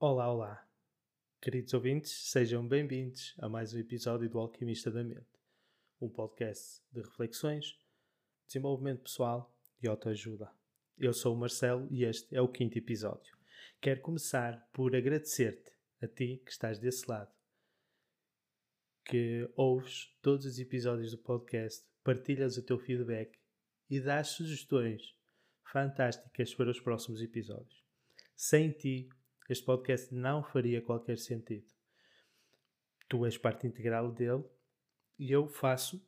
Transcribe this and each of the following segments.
Olá, olá. Queridos ouvintes, sejam bem-vindos a mais um episódio do Alquimista da Mente, um podcast de reflexões, desenvolvimento pessoal e autoajuda. Eu sou o Marcelo e este é o quinto episódio. Quero começar por agradecer-te, a ti que estás desse lado, que ouves todos os episódios do podcast, partilhas o teu feedback e dás sugestões fantásticas para os próximos episódios. Sem ti, este podcast não faria qualquer sentido. Tu és parte integral dele e eu faço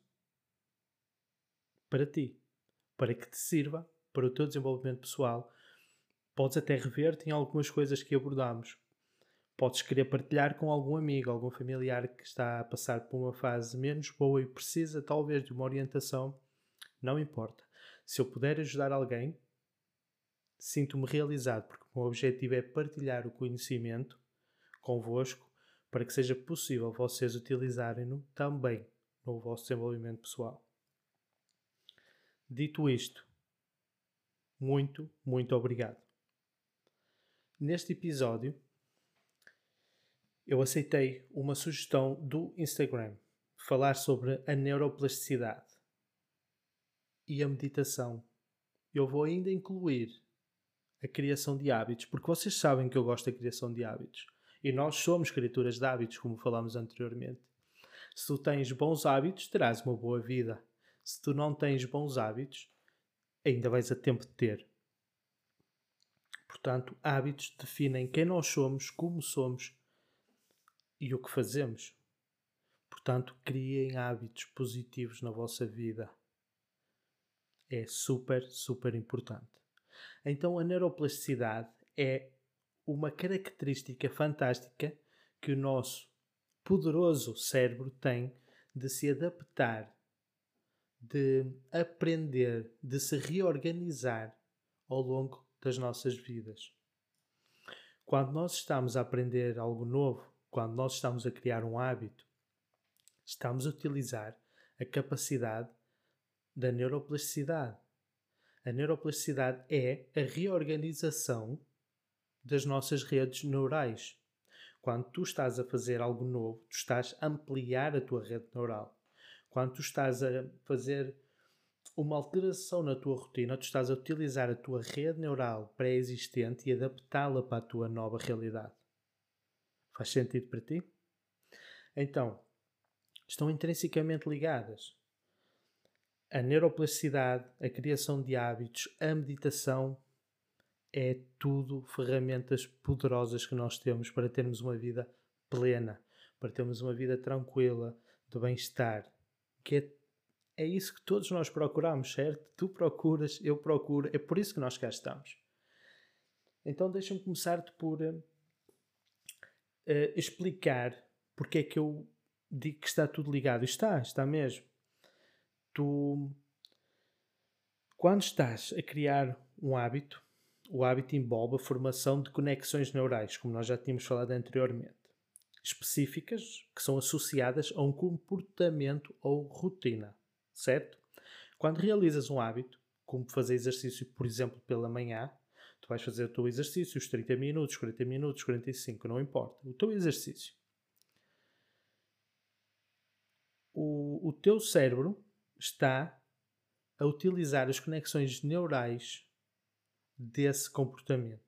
para ti, para que te sirva para o teu desenvolvimento pessoal. Podes até rever-te em algumas coisas que abordamos. Podes querer partilhar com algum amigo, algum familiar que está a passar por uma fase menos boa e precisa talvez de uma orientação. Não importa. Se eu puder ajudar alguém, sinto-me realizado, porque o meu objetivo é partilhar o conhecimento convosco para que seja possível vocês utilizarem-no também no vosso desenvolvimento pessoal. Dito isto, muito, muito obrigado. Neste episódio, eu aceitei uma sugestão do Instagram falar sobre a neuroplasticidade e a meditação. Eu vou ainda incluir a criação de hábitos, porque vocês sabem que eu gosto da criação de hábitos. E nós somos criaturas de hábitos, como falámos anteriormente. Se tu tens bons hábitos, terás uma boa vida. Se tu não tens bons hábitos, ainda vais a tempo de ter. Portanto, hábitos definem quem nós somos, como somos e o que fazemos. Portanto, criem hábitos positivos na vossa vida. É super, super importante. Então a neuroplasticidade é uma característica fantástica que o nosso poderoso cérebro tem de se adaptar, de aprender, de se reorganizar ao longo das nossas vidas. Quando nós estamos a aprender algo novo, quando nós estamos a criar um hábito, estamos a utilizar a capacidade da neuroplasticidade. A neuroplasticidade é a reorganização das nossas redes neurais. Quando tu estás a fazer algo novo, tu estás a ampliar a tua rede neural. Quando tu estás a fazer uma alteração na tua rotina, tu estás a utilizar a tua rede neural pré-existente e adaptá-la para a tua nova realidade. Faz sentido para ti? Então, estão intrinsecamente ligadas a neuroplasticidade, a criação de hábitos, a meditação é tudo ferramentas poderosas que nós temos para termos uma vida plena, para termos uma vida tranquila, de bem-estar, que é, é isso que todos nós procuramos, certo? Tu procuras, eu procuro, é por isso que nós cá estamos. Então deixa-me começar-te por uh, explicar porque é que eu digo que está tudo ligado. Está, está mesmo tu, quando estás a criar um hábito, o hábito envolve a formação de conexões neurais, como nós já tínhamos falado anteriormente, específicas que são associadas a um comportamento ou rotina, certo? Quando realizas um hábito, como fazer exercício, por exemplo, pela manhã, tu vais fazer o teu exercício, os 30 minutos, 40 minutos, 45, não importa, o teu exercício. O, o teu cérebro está a utilizar as conexões neurais desse comportamento.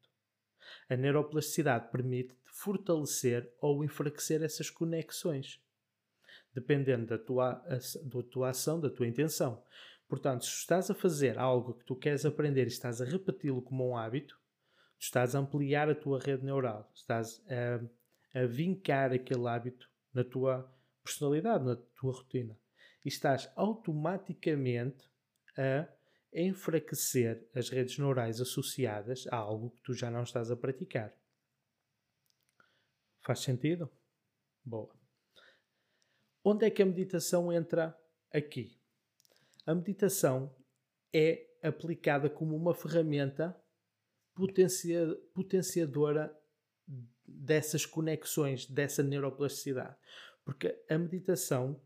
A neuroplasticidade permite fortalecer ou enfraquecer essas conexões, dependendo da tua, da tua ação, da tua intenção. Portanto, se estás a fazer algo que tu queres aprender e estás a repeti-lo como um hábito, estás a ampliar a tua rede neural, estás a, a vincar aquele hábito na tua personalidade, na tua rotina e estás automaticamente a enfraquecer as redes neurais associadas a algo que tu já não estás a praticar. Faz sentido? Boa. Onde é que a meditação entra aqui? A meditação é aplicada como uma ferramenta potencia, potenciadora dessas conexões, dessa neuroplasticidade. Porque a meditação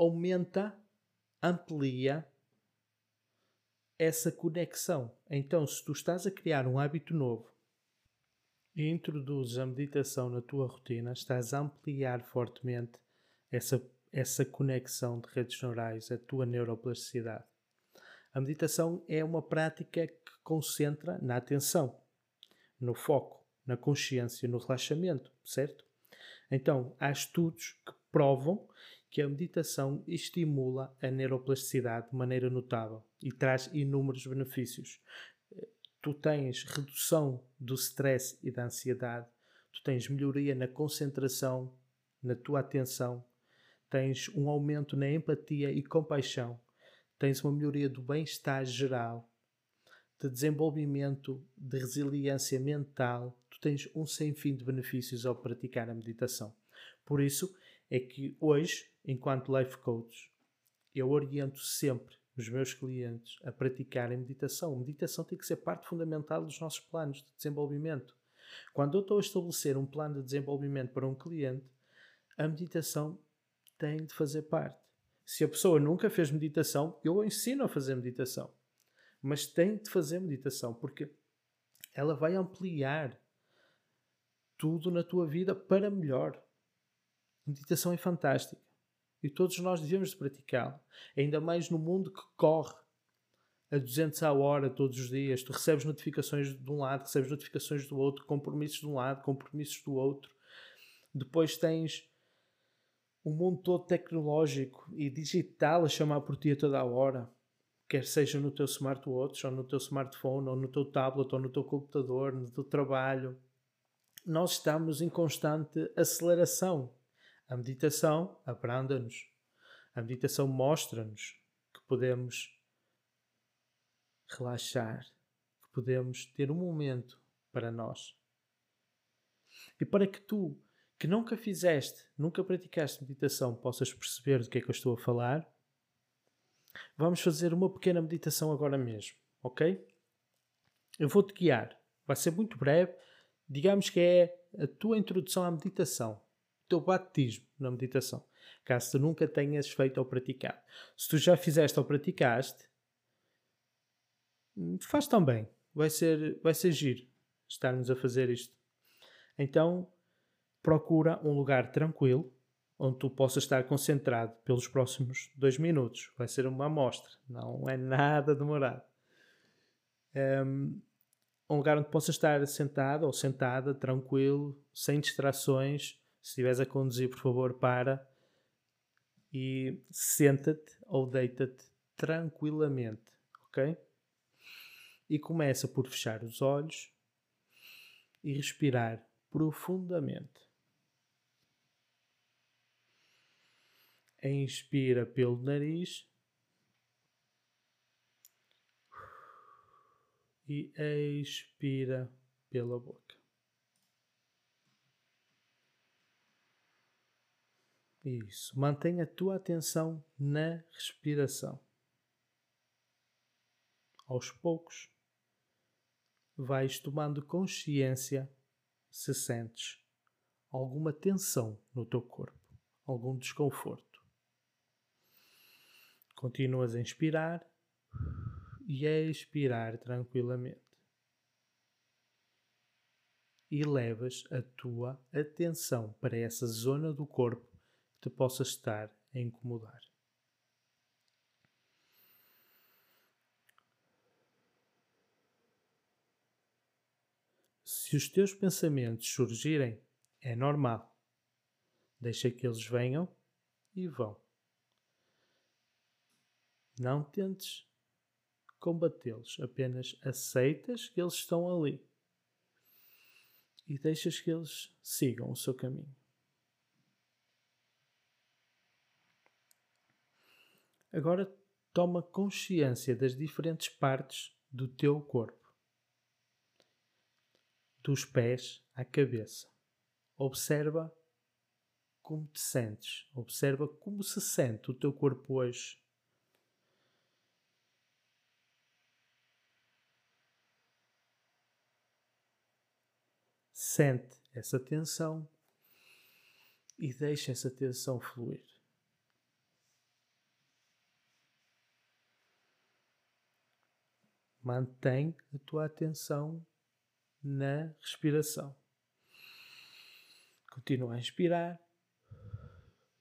aumenta, amplia essa conexão. Então, se tu estás a criar um hábito novo, e introduzes a meditação na tua rotina, estás a ampliar fortemente essa, essa conexão de redes neurais, a tua neuroplasticidade. A meditação é uma prática que concentra na atenção, no foco, na consciência, no relaxamento, certo? Então, há estudos que provam que a meditação estimula a neuroplasticidade de maneira notável e traz inúmeros benefícios. Tu tens redução do stress e da ansiedade, tu tens melhoria na concentração, na tua atenção, tens um aumento na empatia e compaixão, tens uma melhoria do bem-estar geral, de desenvolvimento de resiliência mental, tu tens um sem fim de benefícios ao praticar a meditação. Por isso é que hoje, enquanto life coach, eu oriento sempre os meus clientes a praticarem meditação. Meditação tem que ser parte fundamental dos nossos planos de desenvolvimento. Quando eu estou a estabelecer um plano de desenvolvimento para um cliente, a meditação tem de fazer parte. Se a pessoa nunca fez meditação, eu ensino a fazer meditação mas tem de fazer meditação porque ela vai ampliar tudo na tua vida para melhor. Meditação é fantástica e todos nós devemos de praticá-la, ainda mais no mundo que corre a 200 à hora todos os dias. Tu recebes notificações de um lado, recebes notificações do outro, compromissos de um lado, compromissos do outro. Depois tens o mundo todo tecnológico e digital a chamar por ti a toda a hora quer seja no teu smartwatch, ou no teu smartphone, ou no teu tablet, ou no teu computador, no teu trabalho, nós estamos em constante aceleração. A meditação abranda-nos. A meditação mostra-nos que podemos relaxar, que podemos ter um momento para nós. E para que tu, que nunca fizeste, nunca praticaste meditação, possas perceber do que é que eu estou a falar, Vamos fazer uma pequena meditação agora mesmo, ok? Eu vou-te guiar. Vai ser muito breve. Digamos que é a tua introdução à meditação, teu batismo na meditação, caso tu nunca tenhas feito ou praticado. Se tu já fizeste ou praticaste, faz também. Vai ser, vai ser giro estarmos a fazer isto. Então, procura um lugar tranquilo, onde tu possas estar concentrado pelos próximos dois minutos. Vai ser uma amostra, não é nada demorado. Um, um lugar onde possas estar sentado ou sentada, tranquilo, sem distrações. Se estiveres a conduzir, por favor, para e senta-te ou deita-te tranquilamente, ok? E começa por fechar os olhos e respirar profundamente. Inspira pelo nariz e expira pela boca. Isso. Mantenha a tua atenção na respiração. Aos poucos, vais tomando consciência se sentes alguma tensão no teu corpo, algum desconforto. Continuas a inspirar e a expirar tranquilamente. E levas a tua atenção para essa zona do corpo te possa estar a incomodar. Se os teus pensamentos surgirem, é normal. Deixa que eles venham e vão. Não tentes combatê-los, apenas aceitas que eles estão ali e deixas que eles sigam o seu caminho. Agora toma consciência das diferentes partes do teu corpo, dos pés à cabeça. Observa como te sentes, observa como se sente o teu corpo hoje. Sente essa tensão e deixa essa tensão fluir. Mantém a tua atenção na respiração. Continua a inspirar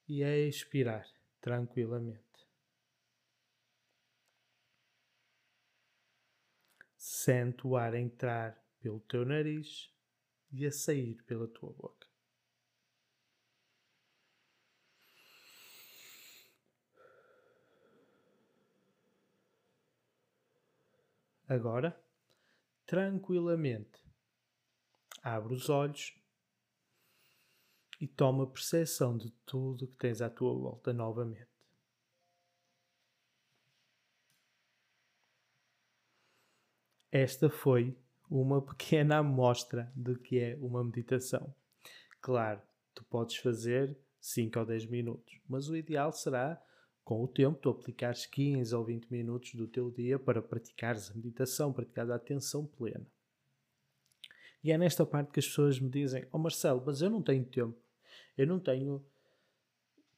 e a expirar tranquilamente. Sente o ar entrar pelo teu nariz e a sair pela tua boca. Agora, tranquilamente, abre os olhos e toma percepção de tudo que tens à tua volta novamente. Esta foi uma pequena amostra do que é uma meditação. Claro, tu podes fazer 5 ou 10 minutos, mas o ideal será com o tempo, tu aplicares 15 ou 20 minutos do teu dia para praticares a meditação, praticares a atenção plena. E é nesta parte que as pessoas me dizem: Oh Marcelo, mas eu não tenho tempo. Eu não tenho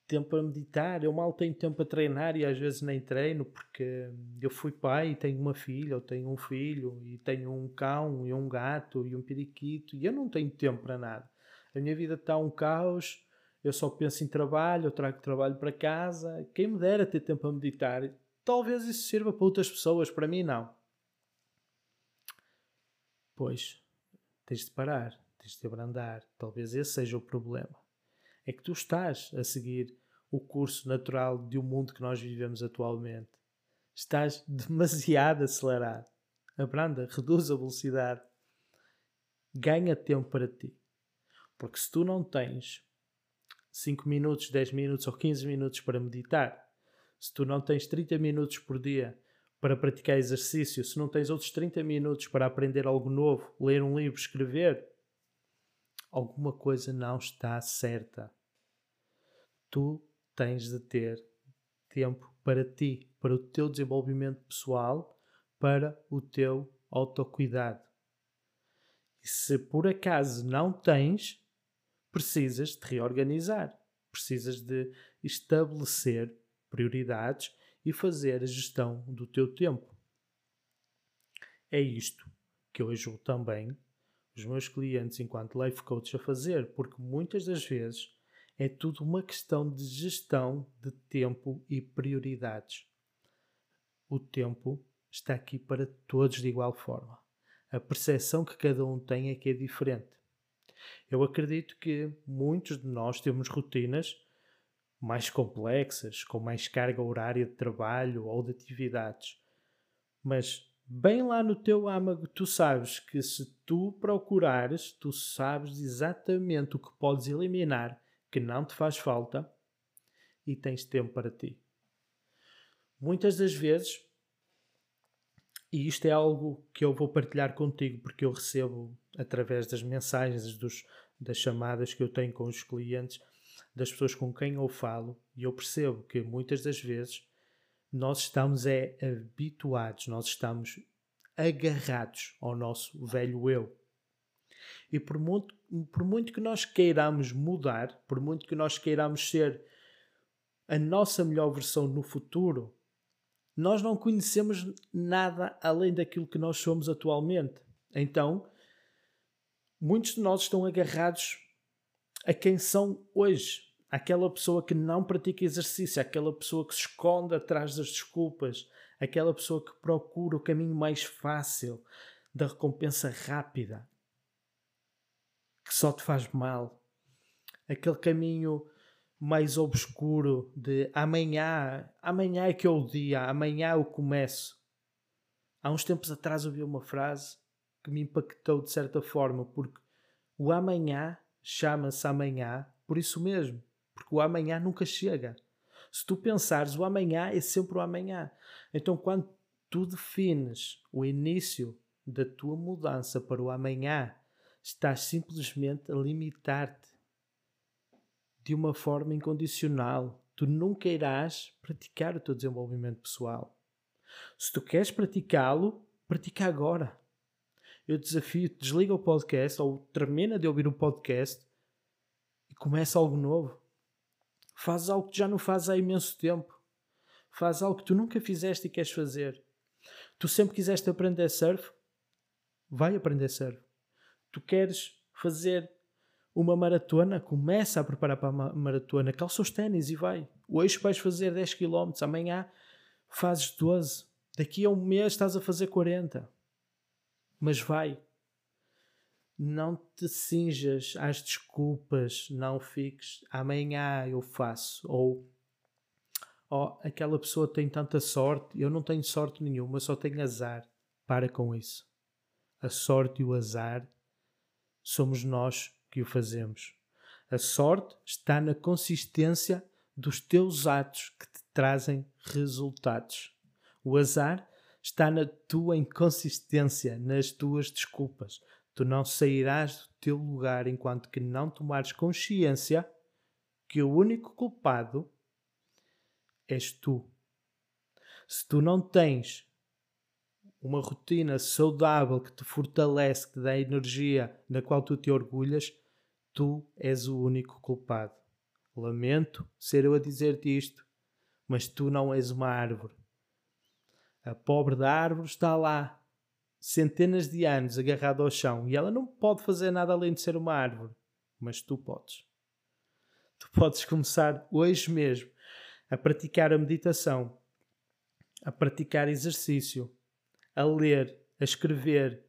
tempo para meditar. Eu mal tenho tempo para treinar e às vezes nem treino porque eu fui pai e tenho uma filha, ou tenho um filho e tenho um cão e um gato e um periquito e eu não tenho tempo para nada. A minha vida está um caos eu só penso em trabalho, eu trago trabalho para casa. Quem me dera ter tempo a meditar. Talvez isso sirva para outras pessoas, para mim não. Pois, tens de parar, tens de abrandar. Talvez esse seja o problema. É que tu estás a seguir o curso natural de um mundo que nós vivemos atualmente. Estás demasiado acelerado. Abranda, reduz a velocidade. Ganha tempo para ti. Porque se tu não tens 5 minutos, 10 minutos ou 15 minutos para meditar, se tu não tens 30 minutos por dia para praticar exercício, se não tens outros 30 minutos para aprender algo novo, ler um livro, escrever, alguma coisa não está certa. Tu tens de ter tempo para ti, para o teu desenvolvimento pessoal, para o teu autocuidado. E se por acaso não tens, precisas de reorganizar, precisas de estabelecer prioridades e fazer a gestão do teu tempo. É isto que eu ajudo também os meus clientes enquanto life coach a fazer, porque muitas das vezes é tudo uma questão de gestão de tempo e prioridades. O tempo está aqui para todos de igual forma. A percepção que cada um tem é que é diferente. Eu acredito que muitos de nós temos rotinas mais complexas, com mais carga horária de trabalho ou de atividades. Mas bem lá no teu âmago, tu sabes que se tu procurares, tu sabes exatamente o que podes eliminar que não te faz falta e tens tempo para ti. Muitas das vezes, e isto é algo que eu vou partilhar contigo porque eu recebo através das mensagens, dos, das chamadas que eu tenho com os clientes, das pessoas com quem eu falo, e eu percebo que muitas das vezes nós estamos é habituados, nós estamos agarrados ao nosso velho eu. E por muito, por muito que nós queiramos mudar, por muito que nós queiramos ser a nossa melhor versão no futuro, nós não conhecemos nada além daquilo que nós somos atualmente. Então, muitos de nós estão agarrados a quem são hoje. Aquela pessoa que não pratica exercício, aquela pessoa que se esconde atrás das desculpas, aquela pessoa que procura o caminho mais fácil, da recompensa rápida, que só te faz mal. Aquele caminho mais obscuro de amanhã, amanhã é que é o dia, amanhã eu começo. Há uns tempos atrás ouvi uma frase que me impactou de certa forma, porque o amanhã chama-se amanhã por isso mesmo, porque o amanhã nunca chega. Se tu pensares, o amanhã é sempre o amanhã. Então, quando tu defines o início da tua mudança para o amanhã, estás simplesmente a limitar-te de uma forma incondicional. Tu nunca irás praticar o teu desenvolvimento pessoal. Se tu queres praticá-lo, pratica agora. Eu desafio-te, desliga o podcast ou termina de ouvir o podcast e começa algo novo. Faz algo que já não fazes há imenso tempo. Faz algo que tu nunca fizeste e queres fazer. Tu sempre quiseste aprender surf? Vai aprender surf. Tu queres fazer uma maratona, começa a preparar para a maratona, calça os ténis e vai. Hoje vais fazer 10 km, amanhã fazes 12, daqui a um mês estás a fazer 40. Mas vai. Não te cinjas às desculpas, não fiques amanhã eu faço, ou oh, aquela pessoa tem tanta sorte, eu não tenho sorte nenhuma, só tenho azar. Para com isso. A sorte e o azar somos nós que o fazemos. A sorte está na consistência dos teus atos que te trazem resultados. O azar está na tua inconsistência, nas tuas desculpas. Tu não sairás do teu lugar enquanto que não tomares consciência que o único culpado és tu. Se tu não tens uma rotina saudável que te fortalece, que te dá energia, na qual tu te orgulhas, tu és o único culpado. Lamento ser eu a dizer-te isto, mas tu não és uma árvore. A pobre da árvore está lá, centenas de anos agarrada ao chão, e ela não pode fazer nada além de ser uma árvore. Mas tu podes. Tu podes começar hoje mesmo a praticar a meditação, a praticar exercício, a ler, a escrever,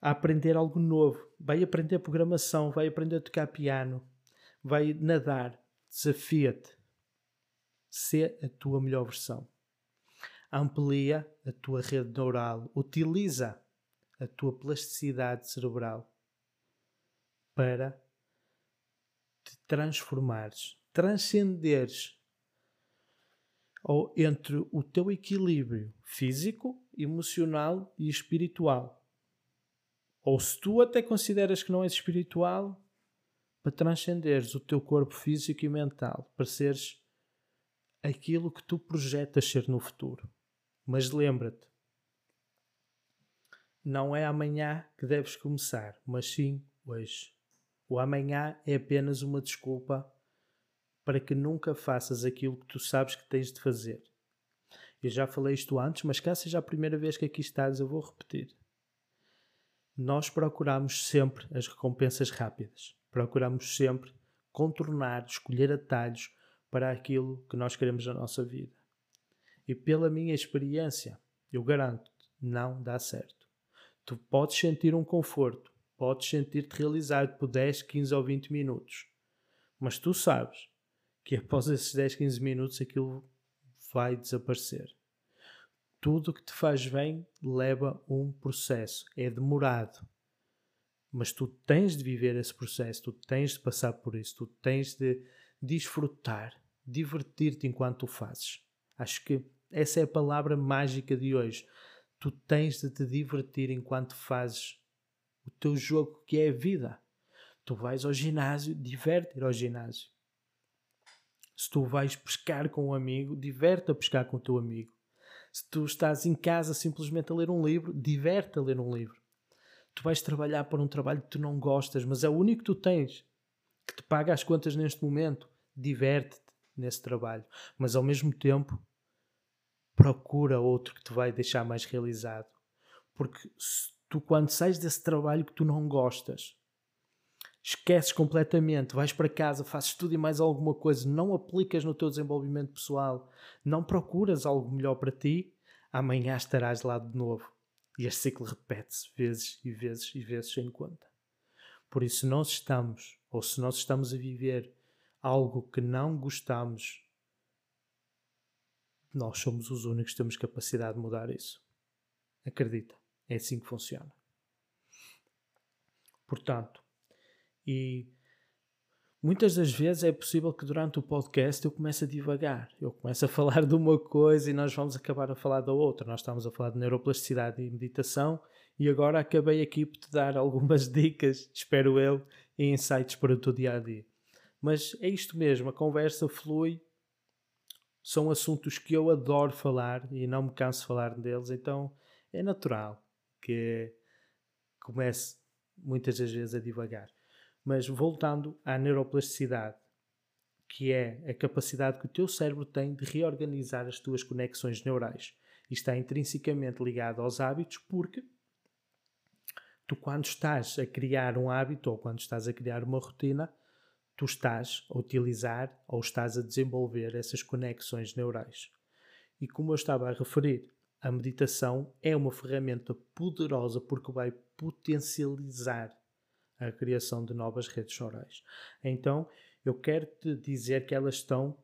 a aprender algo novo. Vai aprender programação, vai aprender a tocar piano, vai nadar. Desafia-te. Sê a tua melhor versão. Amplia a tua rede neural. Utiliza a tua plasticidade cerebral para te transformares, transcenderes ou entre o teu equilíbrio físico, emocional e espiritual. Ou se tu até consideras que não és espiritual, para transcenderes o teu corpo físico e mental, para seres aquilo que tu projetas ser no futuro. Mas lembra-te, não é amanhã que deves começar, mas sim hoje. O amanhã é apenas uma desculpa para que nunca faças aquilo que tu sabes que tens de fazer. Eu já falei isto antes, mas caso seja a primeira vez que aqui estás, eu vou repetir. Nós procuramos sempre as recompensas rápidas. Procuramos sempre contornar, escolher atalhos para aquilo que nós queremos na nossa vida. E pela minha experiência, eu garanto, não dá certo. Tu podes sentir um conforto, podes sentir-te realizado por 10, 15 ou 20 minutos, mas tu sabes que após esses 10, 15 minutos aquilo vai desaparecer. Tudo que te faz bem leva um processo, é demorado. Mas tu tens de viver esse processo, tu tens de passar por isso, tu tens de desfrutar, divertir-te enquanto o fazes. Acho que essa é a palavra mágica de hoje. Tu tens de te divertir enquanto fazes o teu jogo que é a vida. Tu vais ao ginásio, diverte ir ao ginásio. Se tu vais pescar com um amigo, diverte a pescar com o teu amigo. Se tu estás em casa simplesmente a ler um livro, diverte a ler um livro. Tu vais trabalhar para um trabalho que tu não gostas, mas é o único que tu tens, que te paga as contas neste momento. Diverte-te nesse trabalho, mas ao mesmo tempo procura outro que te vai deixar mais realizado. Porque tu, quando sais desse trabalho que tu não gostas, esqueces completamente, vais para casa, fazes tudo e mais alguma coisa, não aplicas no teu desenvolvimento pessoal, não procuras algo melhor para ti, amanhã estarás lá de novo. E este ciclo repete-se vezes e vezes e vezes sem conta. Por isso, se nós estamos, ou se nós estamos a viver algo que não gostamos, nós somos os únicos que temos capacidade de mudar isso. Acredita, é assim que funciona. Portanto, e muitas das vezes é possível que durante o podcast eu comece a divagar. Eu começo a falar de uma coisa e nós vamos acabar a falar da outra. Nós estamos a falar de neuroplasticidade e meditação e agora acabei aqui por te dar algumas dicas, espero eu, e insights para o teu dia a dia. Mas é isto mesmo, a conversa flui. São assuntos que eu adoro falar e não me canso de falar deles, então é natural que comece muitas das vezes a divagar. Mas voltando à neuroplasticidade, que é a capacidade que o teu cérebro tem de reorganizar as tuas conexões neurais. E está intrinsecamente ligado aos hábitos porque Tu, quando estás a criar um hábito ou quando estás a criar uma rotina, tu estás a utilizar ou estás a desenvolver essas conexões neurais. E como eu estava a referir, a meditação é uma ferramenta poderosa porque vai potencializar a criação de novas redes neurais. Então, eu quero te dizer que elas estão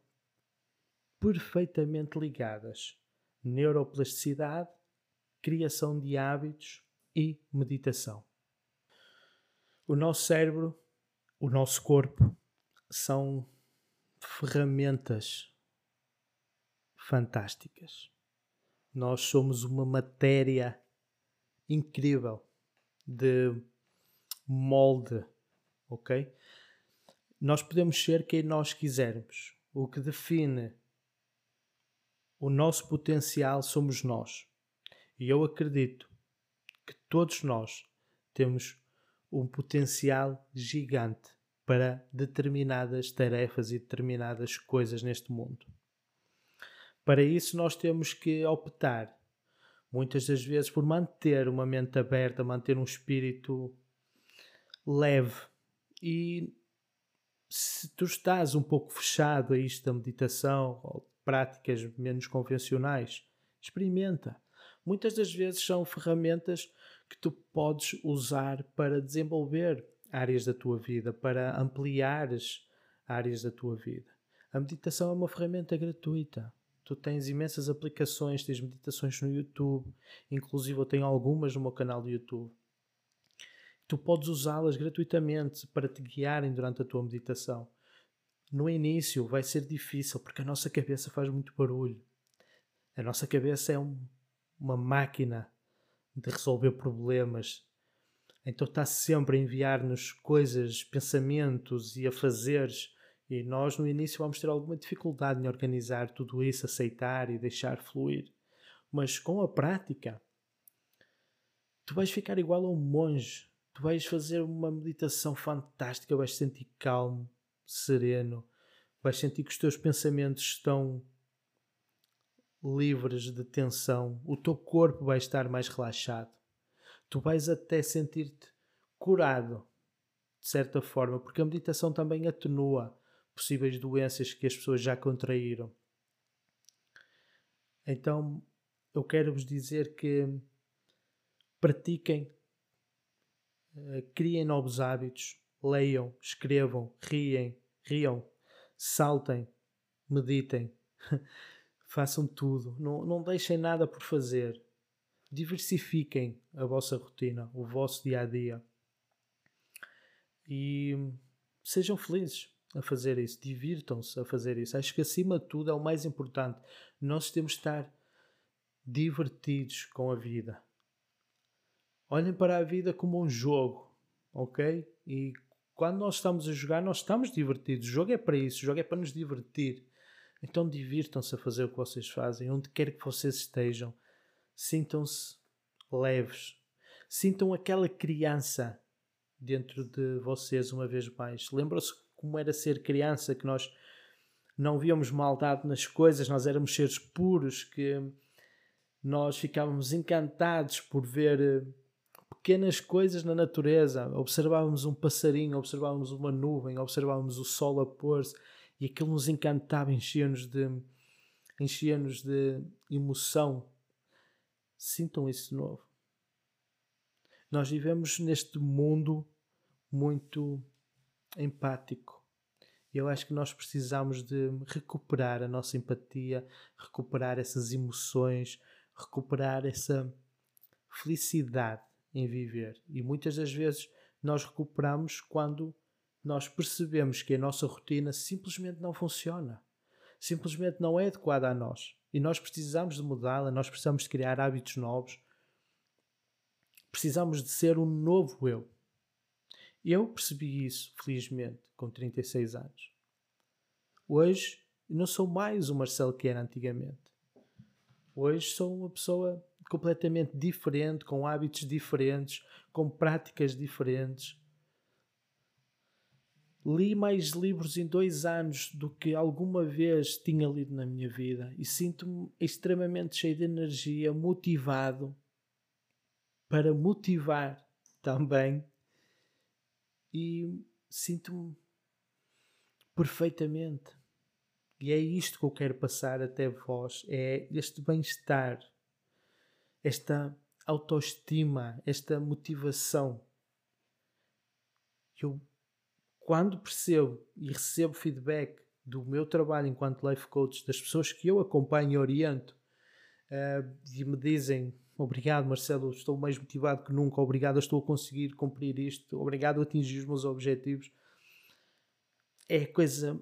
perfeitamente ligadas. Neuroplasticidade, criação de hábitos e meditação. O nosso cérebro, o nosso corpo são ferramentas fantásticas. Nós somos uma matéria incrível de molde, ok? Nós podemos ser quem nós quisermos. O que define o nosso potencial somos nós. E eu acredito que todos nós temos um potencial gigante para determinadas tarefas e determinadas coisas neste mundo. Para isso, nós temos que optar, muitas das vezes, por manter uma mente aberta, manter um espírito leve. E se tu estás um pouco fechado a isto da meditação ou práticas menos convencionais, experimenta. Muitas das vezes são ferramentas que tu podes usar para desenvolver áreas da tua vida, para ampliares áreas da tua vida. A meditação é uma ferramenta gratuita. Tu tens imensas aplicações, tens meditações no YouTube, inclusive eu tenho algumas no meu canal do YouTube. Tu podes usá-las gratuitamente para te guiarem durante a tua meditação. No início vai ser difícil porque a nossa cabeça faz muito barulho. A nossa cabeça é um, uma máquina de resolver problemas, então está sempre a enviar-nos coisas, pensamentos e a fazeres. E nós no início vamos ter alguma dificuldade em organizar tudo isso, aceitar e deixar fluir. Mas com a prática, tu vais ficar igual a um monge. Tu vais fazer uma meditação fantástica, vais sentir calmo, sereno, vais sentir que os teus pensamentos estão livres de tensão, o teu corpo vai estar mais relaxado tu vais até sentir-te curado, de certa forma, porque a meditação também atenua possíveis doenças que as pessoas já contraíram. Então, eu quero vos dizer que pratiquem, eh, criem novos hábitos, leiam, escrevam, riem, riam, saltem, meditem, façam tudo, não, não deixem nada por fazer diversifiquem a vossa rotina, o vosso dia a dia e sejam felizes a fazer isso, divirtam-se a fazer isso. Acho que acima de tudo é o mais importante. Nós temos de estar divertidos com a vida. Olhem para a vida como um jogo, ok? E quando nós estamos a jogar, nós estamos divertidos. O jogo é para isso, o jogo é para nos divertir. Então divirtam-se a fazer o que vocês fazem, onde quer que vocês estejam sintam-se leves, sintam aquela criança dentro de vocês uma vez mais. Lembram-se como era ser criança, que nós não víamos maldade nas coisas, nós éramos seres puros, que nós ficávamos encantados por ver eh, pequenas coisas na natureza. Observávamos um passarinho, observávamos uma nuvem, observávamos o sol a pôr-se e aquilo nos encantava, enchia-nos de, enchia de emoção sintam isso de novo. Nós vivemos neste mundo muito empático. E eu acho que nós precisamos de recuperar a nossa empatia, recuperar essas emoções, recuperar essa felicidade em viver. E muitas das vezes nós recuperamos quando nós percebemos que a nossa rotina simplesmente não funciona, simplesmente não é adequada a nós. E nós precisamos de mudá-la, nós precisamos de criar hábitos novos. Precisamos de ser um novo eu. Eu percebi isso, felizmente, com 36 anos. Hoje não sou mais o Marcelo que era antigamente. Hoje sou uma pessoa completamente diferente, com hábitos diferentes, com práticas diferentes, Li mais livros em dois anos do que alguma vez tinha lido na minha vida e sinto-me extremamente cheio de energia, motivado para motivar também e sinto-me perfeitamente. E é isto que eu quero passar até vós: é este bem-estar, esta autoestima, esta motivação. Eu, quando percebo e recebo feedback do meu trabalho enquanto life coach, das pessoas que eu acompanho e oriento, uh, e me dizem obrigado Marcelo, estou mais motivado que nunca, obrigado, estou a conseguir cumprir isto, obrigado a atingir os meus objetivos. É coisa.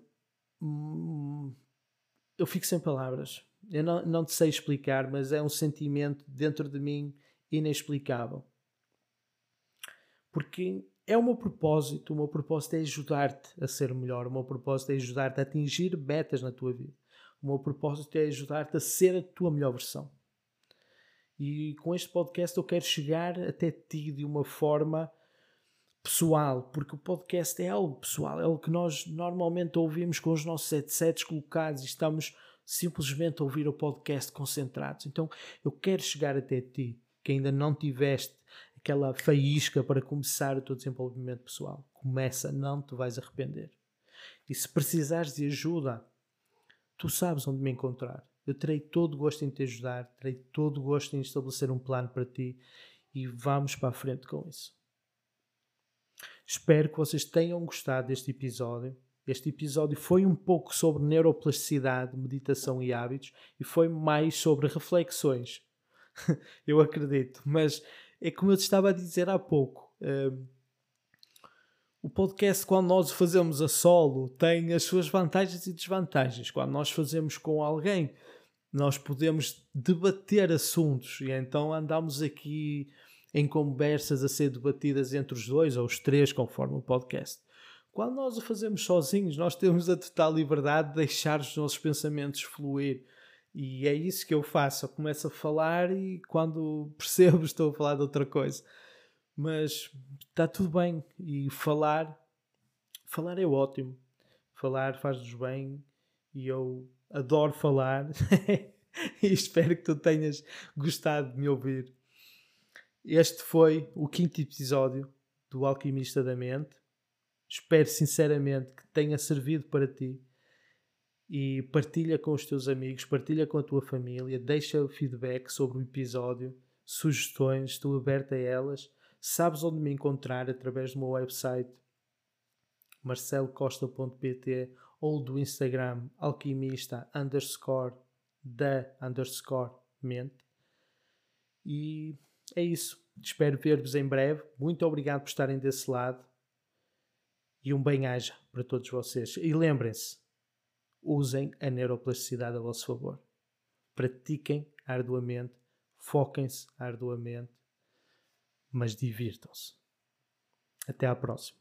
Hum, eu fico sem palavras. Eu não, não te sei explicar, mas é um sentimento dentro de mim inexplicável. Porque é o meu propósito, o meu propósito é ajudar-te a ser melhor, o meu propósito é ajudar-te a atingir metas na tua vida. O meu propósito é ajudar-te a ser a tua melhor versão. E com este podcast eu quero chegar até ti de uma forma pessoal, porque o podcast é algo pessoal, é algo que nós normalmente ouvimos com os nossos headsets colocados e estamos simplesmente a ouvir o podcast concentrados. Então eu quero chegar até ti, que ainda não tiveste aquela faísca para começar o teu desenvolvimento pessoal. Começa, não te vais arrepender. E se precisares de ajuda, tu sabes onde me encontrar. Eu terei todo o gosto em te ajudar, terei todo o gosto em estabelecer um plano para ti e vamos para a frente com isso. Espero que vocês tenham gostado deste episódio. Este episódio foi um pouco sobre neuroplasticidade, meditação e hábitos e foi mais sobre reflexões. eu acredito, mas é como eu te estava a dizer há pouco. Um, o podcast, quando nós o fazemos a solo, tem as suas vantagens e desvantagens. Quando nós fazemos com alguém, nós podemos debater assuntos e então andamos aqui em conversas a ser debatidas entre os dois ou os três, conforme o podcast. Quando nós o fazemos sozinhos, nós temos a total liberdade de deixar os nossos pensamentos fluir. E é isso que eu faço. Eu começo a falar e quando percebo estou a falar de outra coisa. Mas está tudo bem. E falar, falar é ótimo. Falar faz-nos bem e eu adoro falar e espero que tu tenhas gostado de me ouvir. Este foi o quinto episódio do Alquimista da Mente. Espero sinceramente que tenha servido para ti e partilha com os teus amigos, partilha com a tua família, deixa feedback sobre o episódio, sugestões, estou aberto a elas. Sabes onde me encontrar através do meu website marcelocosta.pt ou do Instagram alquimista underscore da underscore mente. E é isso. Espero ver-vos em breve. Muito obrigado por estarem desse lado. E um bem-aja para todos vocês. E lembrem-se, usem a neuroplasticidade a vosso favor. Pratiquem arduamente, foquem-se arduamente, mas divirtam-se. Até à próxima.